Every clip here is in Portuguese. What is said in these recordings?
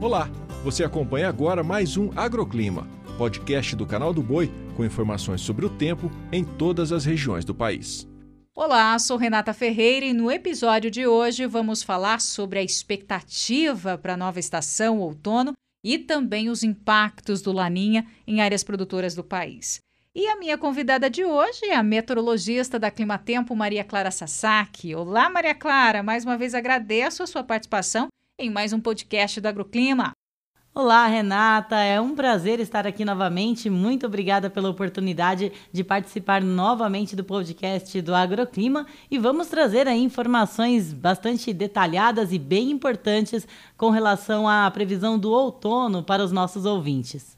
Olá, você acompanha agora mais um Agroclima, podcast do canal do Boi com informações sobre o tempo em todas as regiões do país. Olá, sou Renata Ferreira e no episódio de hoje vamos falar sobre a expectativa para a nova estação outono e também os impactos do Laninha em áreas produtoras do país. E a minha convidada de hoje é a meteorologista da Climatempo, Maria Clara Sasaki. Olá, Maria Clara, mais uma vez agradeço a sua participação em mais um podcast do Agroclima. Olá, Renata. É um prazer estar aqui novamente. Muito obrigada pela oportunidade de participar novamente do podcast do Agroclima e vamos trazer aí informações bastante detalhadas e bem importantes com relação à previsão do outono para os nossos ouvintes.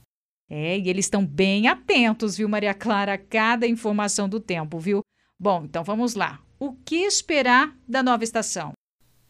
É, e eles estão bem atentos, viu, Maria Clara, a cada informação do tempo, viu? Bom, então vamos lá. O que esperar da nova estação?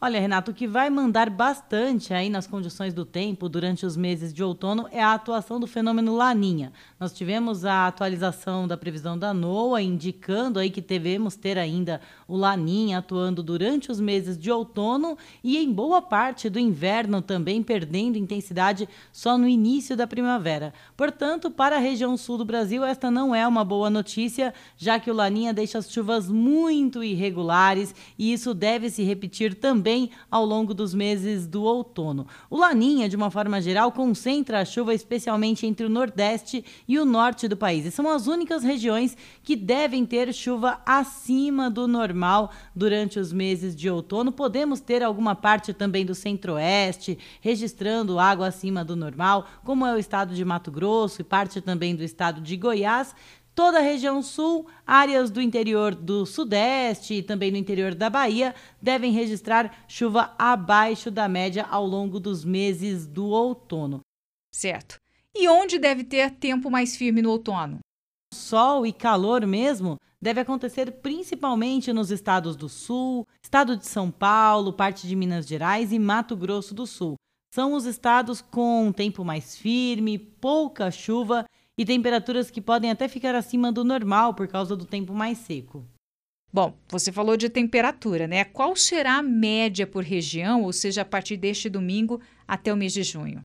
Olha, Renato, o que vai mandar bastante aí nas condições do tempo durante os meses de outono é a atuação do fenômeno Laninha. Nós tivemos a atualização da previsão da NOAA indicando aí que devemos ter ainda o Laninha atuando durante os meses de outono e em boa parte do inverno também perdendo intensidade só no início da primavera. Portanto, para a região sul do Brasil, esta não é uma boa notícia, já que o Laninha deixa as chuvas muito irregulares e isso deve se repetir também também ao longo dos meses do outono. O Laninha, de uma forma geral, concentra a chuva especialmente entre o Nordeste e o Norte do país. E são as únicas regiões que devem ter chuva acima do normal durante os meses de outono. Podemos ter alguma parte também do Centro-Oeste registrando água acima do normal, como é o estado de Mato Grosso e parte também do estado de Goiás toda a região sul, áreas do interior do sudeste e também no interior da Bahia devem registrar chuva abaixo da média ao longo dos meses do outono. Certo. E onde deve ter tempo mais firme no outono? Sol e calor mesmo deve acontecer principalmente nos estados do sul, estado de São Paulo, parte de Minas Gerais e Mato Grosso do Sul. São os estados com tempo mais firme, pouca chuva e temperaturas que podem até ficar acima do normal por causa do tempo mais seco. Bom, você falou de temperatura, né? Qual será a média por região, ou seja, a partir deste domingo até o mês de junho?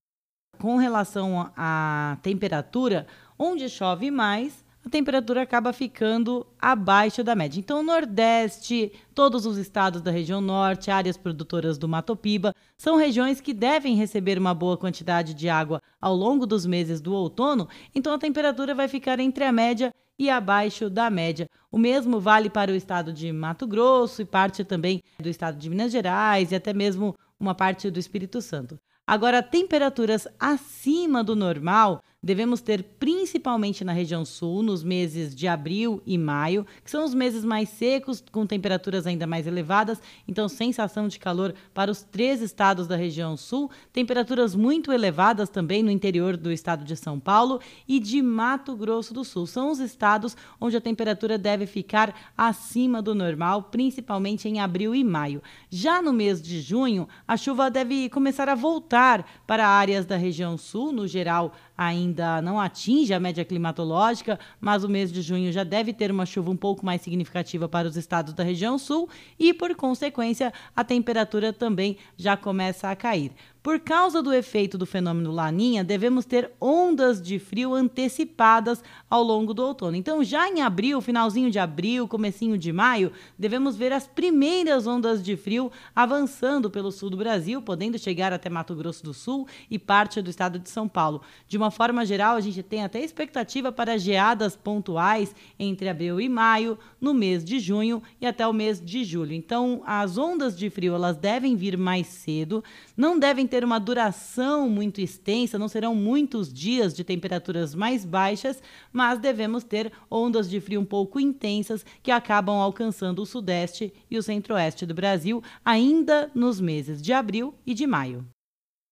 Com relação à temperatura, onde chove mais, a temperatura acaba ficando abaixo da média. Então, o Nordeste, todos os estados da região Norte, áreas produtoras do Mato Piba, são regiões que devem receber uma boa quantidade de água ao longo dos meses do outono, então a temperatura vai ficar entre a média e abaixo da média. O mesmo vale para o estado de Mato Grosso e parte também do estado de Minas Gerais e até mesmo uma parte do Espírito Santo. Agora, temperaturas acima do normal devemos ter principalmente na região sul, nos meses de abril e maio, que são os meses mais secos, com temperaturas ainda mais elevadas, então sensação de calor para os três estados da região sul, temperaturas muito elevadas também no interior do estado de São Paulo e de Mato Grosso do Sul. São os estados onde a temperatura deve ficar acima do normal, principalmente em abril e maio. Já no mês de junho, a chuva deve começar a voltar para áreas da região sul, no geral ainda não atinge a média climatológica, mas o mês de junho já deve ter uma chuva um pouco mais significativa para os estados da região sul e, por consequência, a temperatura também já começa a cair. Por causa do efeito do fenômeno Laninha, devemos ter ondas de frio antecipadas ao longo do outono. Então, já em abril, finalzinho de abril, comecinho de maio, devemos ver as primeiras ondas de frio avançando pelo sul do Brasil, podendo chegar até Mato Grosso do Sul e parte do estado de São Paulo. De uma forma geral, a gente tem até expectativa para geadas pontuais entre abril e maio, no mês de junho e até o mês de julho. Então, as ondas de frio elas devem vir mais cedo, não devem ter ter uma duração muito extensa, não serão muitos dias de temperaturas mais baixas, mas devemos ter ondas de frio um pouco intensas que acabam alcançando o sudeste e o centro-oeste do Brasil ainda nos meses de abril e de maio.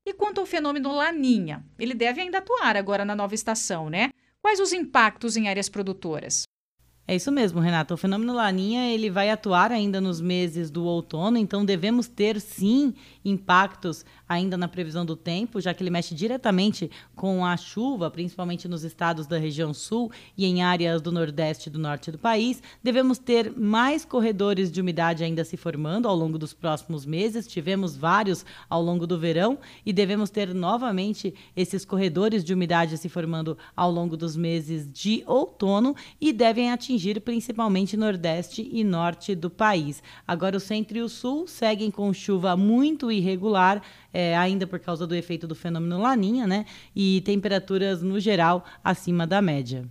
E quanto ao fenômeno Laninha, ele deve ainda atuar agora na nova estação, né? Quais os impactos em áreas produtoras? É isso mesmo, Renata. O fenômeno Laninha ele vai atuar ainda nos meses do outono, então devemos ter sim impactos ainda na previsão do tempo, já que ele mexe diretamente com a chuva, principalmente nos estados da região sul e em áreas do nordeste e do norte do país. Devemos ter mais corredores de umidade ainda se formando ao longo dos próximos meses. Tivemos vários ao longo do verão e devemos ter novamente esses corredores de umidade se formando ao longo dos meses de outono e devem atingir atingir principalmente nordeste e norte do país. Agora, o centro e o sul seguem com chuva muito irregular, é, ainda por causa do efeito do fenômeno Laninha, né? E temperaturas, no geral, acima da média.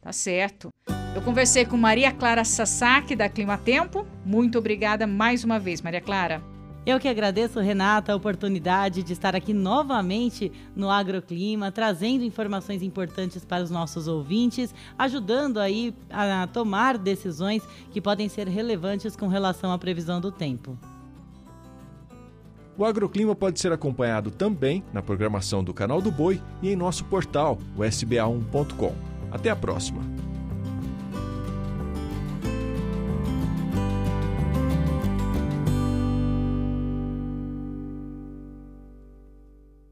Tá certo. Eu conversei com Maria Clara Sasaki, da Clima Tempo. Muito obrigada mais uma vez, Maria Clara. Eu que agradeço, Renata, a oportunidade de estar aqui novamente no Agroclima, trazendo informações importantes para os nossos ouvintes, ajudando aí a tomar decisões que podem ser relevantes com relação à previsão do tempo. O Agroclima pode ser acompanhado também na programação do Canal do Boi e em nosso portal, o sba1.com. Até a próxima!